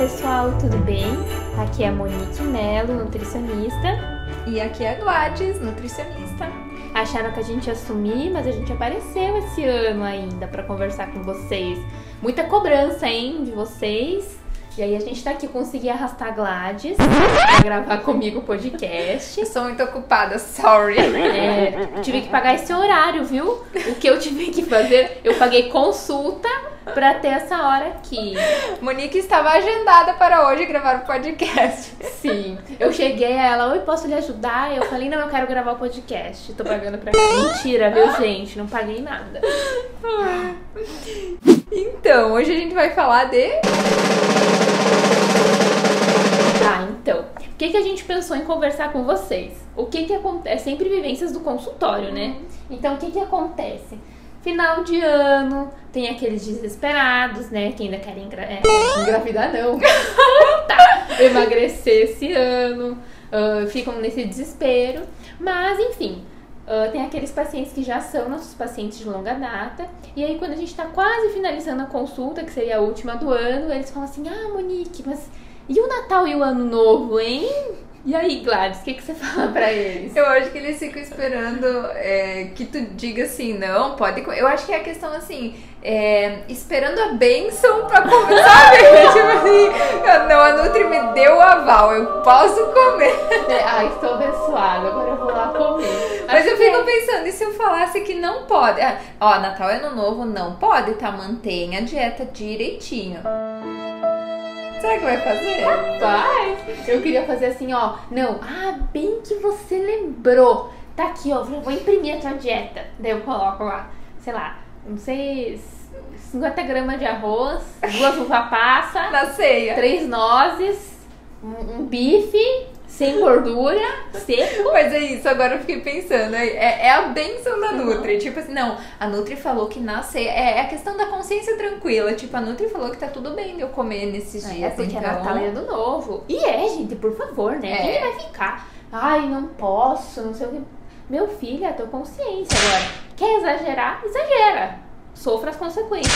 pessoal, tudo bem? Aqui é a Monique Melo, nutricionista. E aqui é a Gladys, nutricionista. Acharam que a gente ia sumir, mas a gente apareceu esse ano ainda para conversar com vocês. Muita cobrança, hein, de vocês. E aí a gente tá aqui, consegui arrastar a Gladys pra gravar comigo o podcast. Eu sou muito ocupada, sorry. É, tive que pagar esse horário, viu? O que eu tive que fazer, eu paguei consulta pra ter essa hora aqui. Monique estava agendada para hoje gravar o podcast. Sim. Eu cheguei a ela, oi, posso lhe ajudar? Eu falei, não, eu quero gravar o podcast. Tô pagando pra. Mentira, viu, gente? Não paguei nada. Então, hoje a gente vai falar de. Tá, então. O que, que a gente pensou em conversar com vocês? O que que acontece? É sempre vivências do consultório, né? Então, o que que acontece? Final de ano, tem aqueles desesperados, né? Que ainda querem engra é, engravidar, não. tá, emagrecer esse ano, uh, ficam nesse desespero. Mas, enfim, uh, tem aqueles pacientes que já são nossos pacientes de longa data. E aí, quando a gente tá quase finalizando a consulta, que seria a última do ano, eles falam assim: Ah, Monique, mas e o Natal e o Ano Novo, hein? E aí, Gladys, o que, que você fala pra eles? Eu acho que eles ficam esperando é, que tu diga assim, não, pode comer. Eu acho que é a questão assim, é, esperando a bênção pra comer, sabe? tipo assim, não, a Nutri me deu o aval, eu posso comer. É, ai, estou abençoada, agora eu vou lá comer. Mas Acho eu fico pensando, e se eu falasse que não pode? Ah, ó, Natal e Ano Novo não pode, tá? Mantenha a dieta direitinho. Será que vai fazer? Rapaz, eu queria fazer assim, ó. Não, ah, bem que você lembrou. Tá aqui, ó, vou imprimir a tua dieta. Daí eu coloco lá, sei lá, não sei, 50 gramas de arroz, duas uva passa, Na ceia. três nozes, um, um bife sem gordura, seco. Mas é isso, agora eu fiquei pensando, é, é é a benção da Nutri. Tipo assim, não, a Nutri falou que na ceia. É, é a questão da consciência tranquila. Tipo, a Nutri falou que tá tudo bem eu comer nesses É, dias. porque é então... Natal e Ano Novo. E é, gente, por favor, né? É. Quem vai ficar? Ai, não posso, não sei o que. Meu filho, é a tua consciência agora. Quer exagerar? Exagera. Sofra as consequências.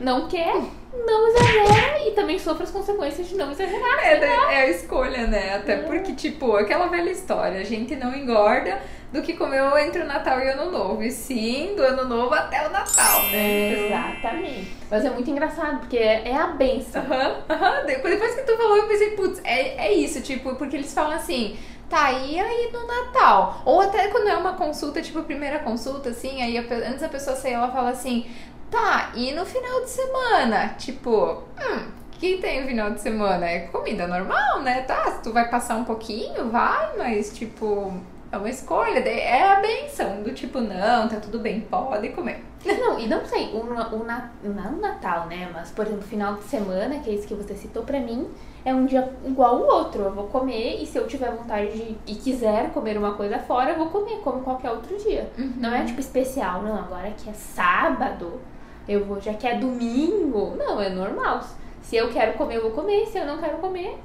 Não quer? Não exagera e também sofra as consequências de não exagerar. É, da- é a escolha, né? Até porque, tipo, aquela velha história, a gente não engorda do que comeu entre o Natal e o Ano Novo. E sim, do Ano Novo até o Natal, né? Exatamente. Mas é muito engraçado, porque é, é a benção. Aham, aham. Depois depois que tu falou, eu pensei, putz, é, é isso, tipo, porque eles falam assim, tá, e aí no Natal? Ou até quando é uma consulta, tipo, a primeira consulta, assim, aí a antes da pessoa sair, ela fala assim, tá, e no final de semana? Tipo, hum. O que tem no final de semana? É comida normal, né? Tá, se tu vai passar um pouquinho, vai, mas tipo, é uma escolha. É a benção do tipo, não, tá tudo bem, pode comer. Não, e não sei, o, o, na- não o Natal, né? Mas, por exemplo, final de semana, que é isso que você citou pra mim, é um dia igual o outro. Eu vou comer e se eu tiver vontade de, e quiser comer uma coisa fora, eu vou comer, como qualquer outro dia. Não é tipo especial, não, agora que é sábado, eu vou, já que é domingo. Não, é normal. Se eu quero comer, eu vou comer. Se eu não quero comer,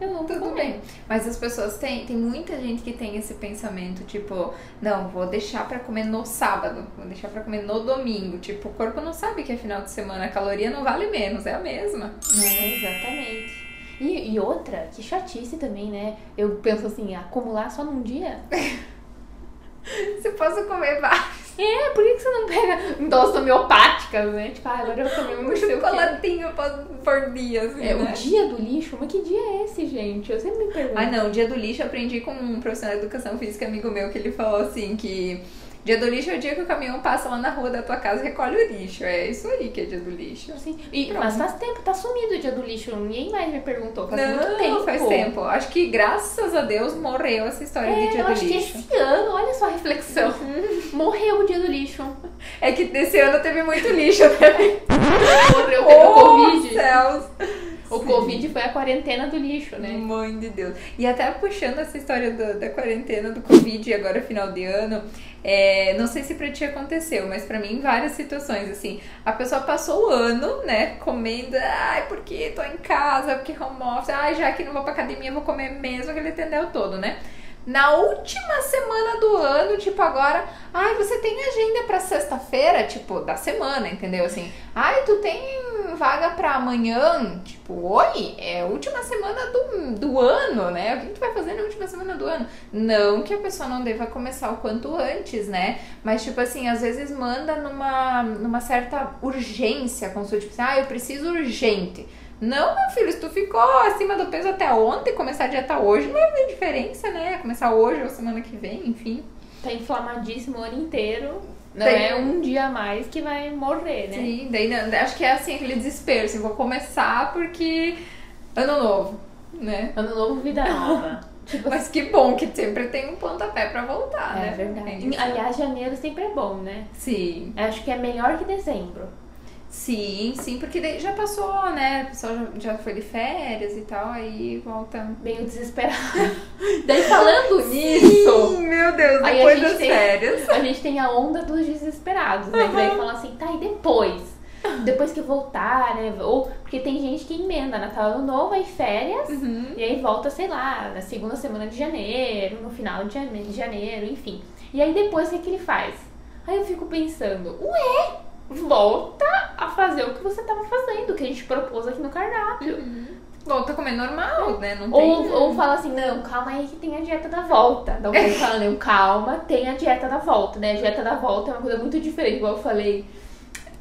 eu não Tudo comer. bem. Mas as pessoas têm, tem muita gente que tem esse pensamento, tipo, não, vou deixar pra comer no sábado, vou deixar pra comer no domingo. Tipo, o corpo não sabe que é final de semana, a caloria não vale menos, é a mesma. É, exatamente. E, e outra, que chatice também, né? Eu penso assim, acumular só num dia. Se posso comer vários. É, por que, que você não pega doses homeopáticas, né? Tipo, ah, agora eu vou comer um Um o chocolatinho por- dia, assim, É, o né? dia do lixo? Mas que dia é esse, gente? Eu sempre me pergunto. Ah, não, dia do lixo eu aprendi com um profissional de educação física amigo meu que ele falou assim que dia do lixo é o dia que o caminhão passa lá na rua da tua casa e recolhe o lixo. É isso aí que é dia do lixo. Assim, e, Pronto. mas faz tempo, tá sumido o dia do lixo. Ninguém mais me perguntou. Faz não, muito tempo. faz tempo. Acho que graças a Deus morreu essa história de É, dia eu do acho lixo. que esse ano, olha só a reflexão. Morreu o dia do lixo. É que desse ano teve muito lixo, né? Morreu o oh, Covid. céus! O Sim. Covid foi a quarentena do lixo, né? Mãe de Deus. E até puxando essa história do- da quarentena, do Covid e agora final de ano, é, não sei se pra ti aconteceu, mas pra mim em várias situações, assim, a pessoa passou o ano, né, comendo, ai, porque tô em casa, porque home office, ai, já que não vou pra academia, vou comer mesmo aquele tendel todo, né? Na última semana do ano, tipo agora, ai, você tem agenda para sexta-feira, tipo, da semana, entendeu? Assim, ai, tu tem vaga para amanhã, tipo, oi, é a última semana do, do ano, né? O que tu vai fazer na última semana do ano? Não que a pessoa não deva começar o quanto antes, né? Mas, tipo assim, às vezes manda numa, numa certa urgência, como se tipo assim, ah, eu preciso urgente. Não, meu filho, se tu ficou acima do peso até ontem, começar a dieta hoje não vai fazer diferença, né? Começar hoje ou semana que vem, enfim. Tá inflamadíssimo o ano inteiro. Não Tem- é um dia a mais que vai morrer, né? Sim, daí não- acho que é assim, aquele desespero, assim, vou começar porque ano novo, né? Ano novo, vida nova. tipo, Mas que bom que sempre tem um pontapé pra voltar, né? é verdade. É isso. Aliás, janeiro sempre é bom, né? Sim, Acho que é melhor que dezembro. Sim, sim, porque daí já passou, né? O pessoal já, já foi de férias e tal, aí volta. Meio desesperado. Daí falando nisso, Sim, meu Deus, depois das tem- férias. a gente tem a onda dos desesperados, né? Que daí fala assim, tá, e depois? Depois que voltar, né? Ou porque tem gente que emenda Natal Ano Novo, aí férias, Uhum. e aí volta, sei lá, na segunda semana de janeiro, no final de jane- de janeiro, enfim. E aí depois o que, que ele faz? Aí eu fico pensando, ué, volta fazer o que você tava fazendo, que a gente propôs aqui no cardápio. Volta a comer normal, né? Não Ou, tem. ou fala assim, não, calma aí que tem a dieta da volta. Pouco falando, não, calma, tem a dieta da volta, né? A dieta da volta é uma coisa muito diferente, igual eu falei.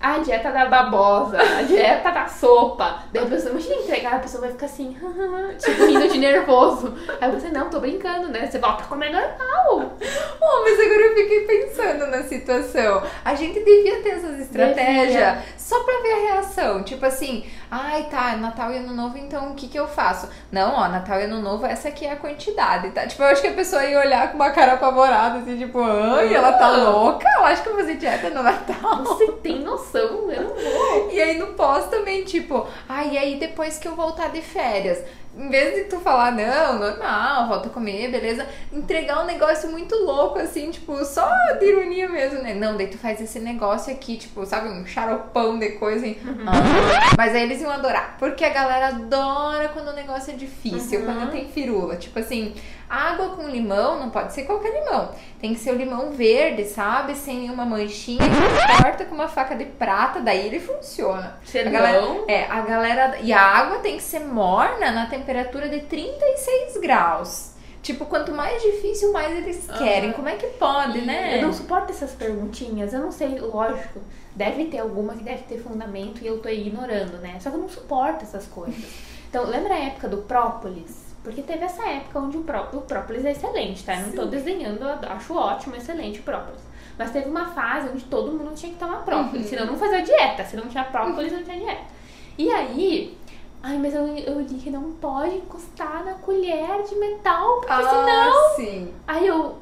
A dieta da babosa, a dieta da sopa. Daí a pessoa, imagina entregar, a pessoa vai ficar assim, tipo, rindo de nervoso. Aí você, não, tô brincando, né? Você volta a comer normal. Oh, mas agora eu fiquei pensando na situação. A gente devia ter essas estratégias Devia. só pra ver a reação. Tipo assim, ai tá, Natal e Ano Novo, então o que que eu faço? Não, ó, Natal e Ano Novo, essa aqui é a quantidade, tá? Tipo, eu acho que a pessoa ia olhar com uma cara apavorada, assim, tipo, ai, ela tá louca? Eu acho que eu vou fazer dieta no Natal. Você tem noção, eu não vou. E aí no pós também, tipo, ai, e aí depois que eu voltar de férias, em vez de tu falar, não, normal, volta a comer, beleza, entregar um negócio muito louco, assim, tipo, só de ironia mesmo, né? Não, daí tu faz esse negócio aqui, tipo, sabe, um xaropão de coisa, hein? Ah, mas aí eles iam adorar, porque a galera adora quando o negócio é difícil, Uhum. quando tem firula, tipo assim, água com limão não pode ser qualquer limão, tem que ser o limão verde, sabe, sem nenhuma manchinha, que corta com uma faca de prata, daí ele funciona. A galera, é, a galera. E a água tem que ser morna na temperatura de 36 graus. Tipo, quanto mais difícil, mais eles querem. Como é que pode, né? Eu não suporto essas perguntinhas. Eu não sei, lógico. Deve ter alguma que deve ter fundamento e eu tô ignorando, né? Só que eu não suporto essas coisas. Então, lembra a época do própolis? Porque teve essa época onde o, pró o própolis é excelente, tá? Eu não tô desenhando, acho ótimo, excelente o própolis. Mas teve uma fase onde todo mundo tinha que tomar própolis, senão não fazia dieta. Se não tinha própolis, não tinha dieta. E aí, ai, mas eu, eu li que não pode encostar na colher de metal, porque senão Ah, sim. Aí eu,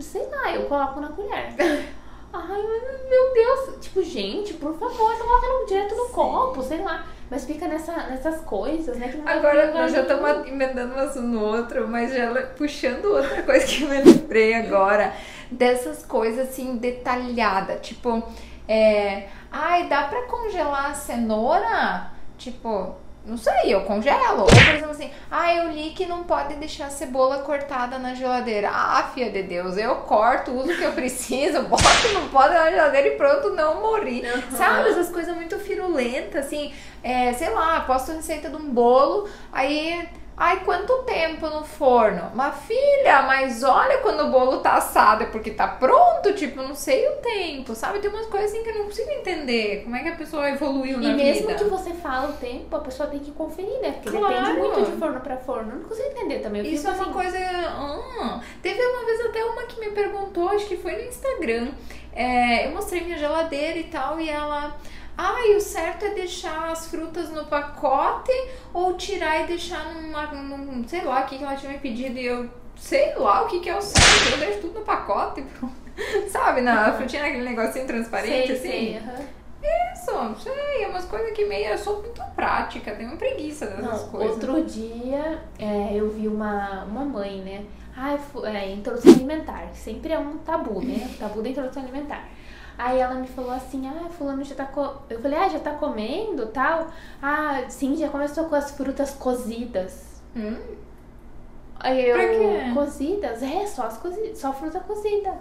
sei lá, eu coloco na colher. Ai, meu Deus. Tipo, gente, por favor, você coloca no- direto no copo, sei lá. Mas fica nessa, nessas coisas, né? Que não Agora nós já estamos emendando um assunto no outro, mas já puxando outra coisa que eu me lembrei agora. Dessas coisas assim, detalhada. Tipo, é. Ai, dá pra congelar a cenoura? Tipo, não sei, eu congelo. Ou, por exemplo, assim, ah, eu li que não pode deixar a cebola cortada na geladeira. Ah, filha de Deus, eu corto, uso o que eu preciso, boto, não pode na geladeira e pronto, não morri. Uhum. Sabe, essas coisas muito firulentas, assim, é, sei lá, posto receita de um bolo, aí. Ai, quanto tempo no forno? Mas filha, mas olha quando o bolo tá assado, é porque tá pronto, tipo, não sei o tempo, sabe? Tem umas coisas assim que eu não consigo entender. Como é que a pessoa evoluiu E na mesmo vida? que você fala o tempo, a pessoa tem que conferir, né? Porque Claro. depende muito de forno pra forno. Eu não consigo entender também. Eu Isso é uma assim, coisa. ah, teve uma vez até uma que me perguntou, acho que foi no Instagram. É, eu mostrei minha geladeira e tal, e ela. Ai, o certo é deixar as frutas no pacote ou tirar e deixar numa. Num, sei lá o que, que ela tinha me pedido e eu. Sei lá o que, que é o certo, eu deixo tudo no pacote. pronto. Sabe, na frutinha naquele negocinho transparente, sei, assim? sei. aham. Isso, sei, é umas coisas que meio. Eu sou muito prática, tenho uma preguiça dessas Não, coisas. outro dia é, eu vi uma, uma mãe, né? Ai, fu- é, introdução alimentar. Sempre é um tabu, né? O tabu da introdução alimentar. Aí ela me falou assim, ah, fulano já tá co... Eu falei, ah, já tá comendo tal? Ah, sim, já começou com as frutas cozidas. Hum? Aí eu, Pra quê? cozidas? É, só, as cozi... só fruta cozida.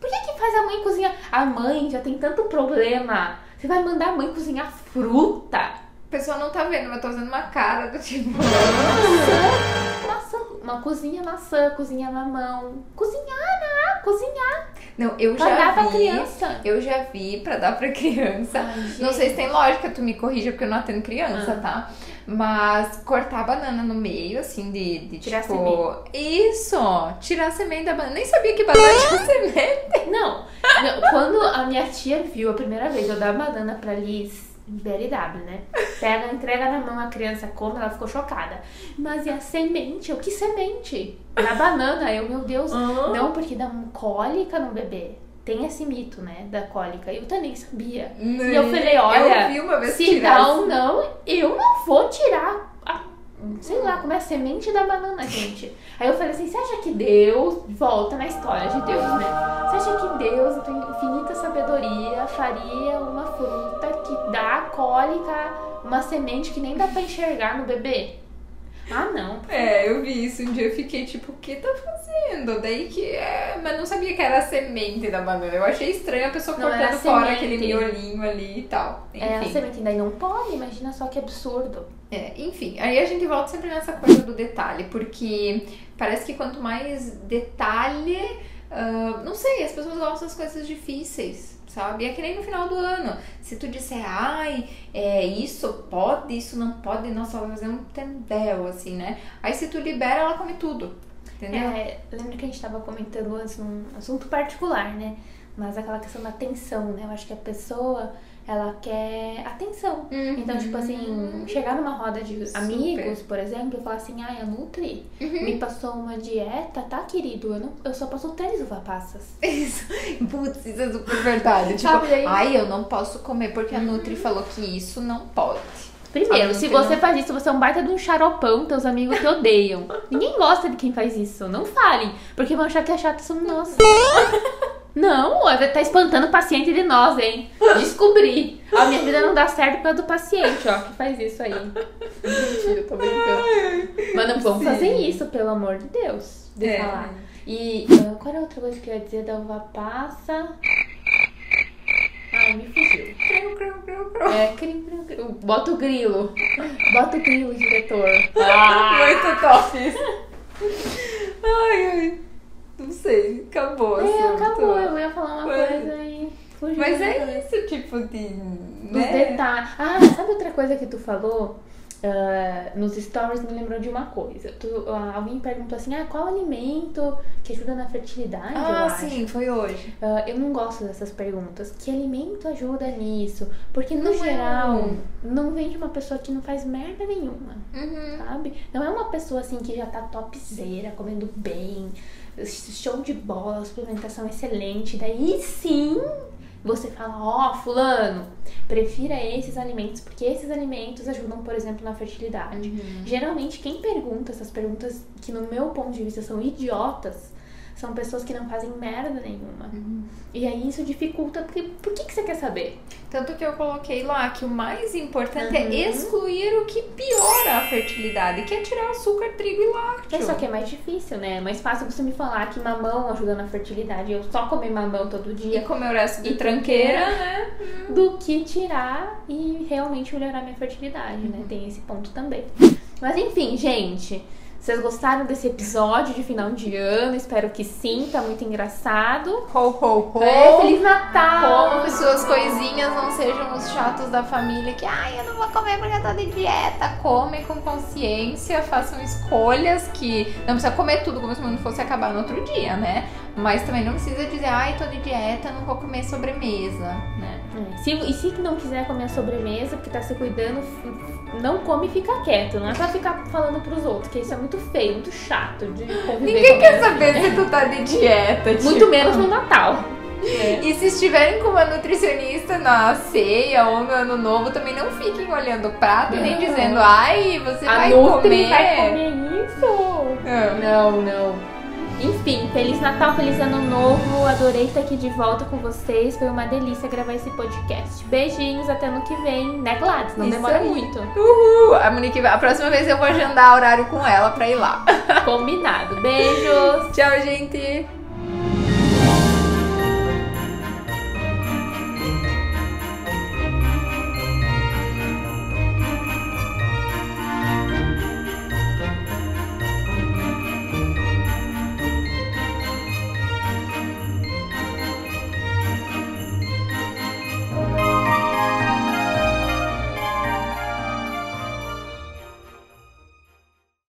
Por que que faz a mãe cozinhar? A mãe já tem tanto problema. Você vai mandar a mãe cozinhar fruta? A pessoa não tá vendo, mas eu tô fazendo uma cara do tipo. Maçã, maçã, uma cozinha maçã, cozinha mamão. Cozinhar, né? Cozinhar. Não, eu Pra já dar pra vi. criança. Eu já vi pra dar pra criança. Ai, não sei se tem lógica, tu me corrija porque eu não atendo criança, Ah. tá? Mas cortar a banana no meio, assim, de, de Tirar tipo. Isso! Tirar a semente da banana. Nem sabia que banana tinha semente. Não, não, quando a minha tia viu a primeira vez eu dar banana pra Liz, BLW, né? Pega, entrega na mão, a criança come, ela ficou chocada. Mas e a semente? Eu, que semente? Na banana, eu, meu Deus. Hã? Não, porque dá um cólica no bebê. Tem esse mito, né, da cólica. Eu também sabia. E eu falei, olha, Eu se dá assim. ou não, eu não vou tirar a, sei lá, como é a semente da banana, gente. Aí eu falei assim, você acha que Deus, volta na história de Deus, né? Você acha que Deus, infinita sabedoria, faria uma fruta dá cólica, uma semente que nem dá pra enxergar no bebê? Ah, não. É, eu vi isso um dia, eu fiquei tipo, o que tá fazendo? Daí que é. Mas não sabia que era a semente da banana. Eu achei estranho a pessoa Não, cortando fora semente. aquele miolinho ali e tal. Enfim. É, a semente daí não pode, imagina só que absurdo. É, enfim, aí a gente volta sempre nessa coisa do detalhe, porque parece que quanto mais detalhe, ah, não sei, as pessoas gostam das coisas difíceis, sabe? É que nem no final do ano. Se tu disser, ai, é, isso pode, isso não pode, nossa, ela vai fazer um tendel, assim, né? Aí se tu libera, ela come tudo, entendeu? É, lembra que a gente tava comentando antes num assunto particular, né? Mas aquela questão da atenção, né? Eu acho que a pessoa, ela quer atenção. Uhum. Então, tipo assim, chegar numa roda de Super. amigos, por exemplo, e falar assim, ai, a Nutri me passou uma dieta, tá, querido? Eu, não, eu só passo três uva passas. Isso. Putz, isso é super verdade. Tipo, Sabe, aí- ai, eu não posso comer porque a Nutri falou que isso não pode. Primeiro, se não você faz isso, você é um baita de um xaropão, teus amigos te odeiam. Ninguém gosta de quem faz isso. Não falem, porque vão achar que é chato somos nós. Não, tá espantando o paciente de nós, hein? Descobri. A minha vida não dá certo por causa do paciente, ó, que faz isso aí. Mentira, tô brincando. Mas não vamos Sim. fazer isso, pelo amor de Deus. De É. falar. E ah, qual era a outra coisa que eu ia dizer da uva passa? Ai, me fugiu. Creu, creu, creu, creu. É, crim, crim, crim. Bota o grilo. Bota o grilo, diretor. Ah! Muito top. Ai, ai. Não sei, acabou. É, assunto. acabou. Eu ia falar uma Mas- coisa e fugiu. Mas é cabeça. isso, tipo de. Dos Né? detalhes. Ah, sabe outra coisa que tu falou? Ah, nos stories me lembrou de uma coisa. Tu, ah, alguém perguntou assim: ah, qual alimento que ajuda na fertilidade? Ah, sim, foi hoje. Ah, eu não gosto dessas perguntas. Que alimento ajuda nisso? Porque no Não é geral, um. não vem de uma pessoa que não faz merda nenhuma. Uhum. sabe? Não é uma pessoa assim que já tá topzera, comendo bem, show de bola, suplementação excelente. Daí sim você fala, ó, fulano, prefira esses alimentos, porque esses alimentos ajudam, por exemplo, na fertilidade. Uhum. Geralmente, quem pergunta essas perguntas, que no meu ponto de vista são idiotas, são pessoas que não fazem merda nenhuma. E aí isso dificulta, porque por que, que você quer saber? Tanto que eu coloquei lá que o mais importante Uhum. é excluir o que piora a fertilidade, que é tirar açúcar, trigo e lácteo. É só que é mais difícil, né? É mais fácil você me falar que mamão ajuda na fertilidade, eu só comer mamão todo E dia, comer o resto de E tranqueira, tranqueira. né? do que tirar e realmente melhorar minha fertilidade, né? Tem esse ponto também. Mas enfim, gente, vocês gostaram desse episódio de final de ano? Espero que sim, tá muito engraçado. Ho, ho, ho. É, Feliz Natal! Como que suas coisinhas não sejam os chatos da família que, ai, eu não vou comer porque eu tô de dieta. Comem com consciência, façam escolhas que não precisa comer tudo como se o mundo fosse acabar no outro dia, né? Mas também não precisa dizer, ai, tô de dieta, não vou comer sobremesa, né? É, Se, e se não quiser comer a sobremesa, porque tá se cuidando, não come e fica quieto. Não é pra ficar falando pros outros, que isso é muito feio, muito chato de conviver Ninguém com quer saber se tu tá de dieta, Muito tipo. menos no Natal. É. E se estiverem com uma nutricionista na ceia ou no ano novo, também não fiquem olhando o prato e nem Não. dizendo, ai, você A vai Nutri comer. vai comer isso? É. Não, não. Enfim, Feliz Natal, Feliz Ano Novo. Adorei estar aqui de volta com vocês. Foi uma delícia gravar esse podcast. Beijinhos, até ano que vem, né, Gladys? Não Isso demora aí. muito. Uhul! A Monique, vai- a próxima vez eu vou agendar horário com ela pra ir lá. Combinado. Beijos. Tchau, gente!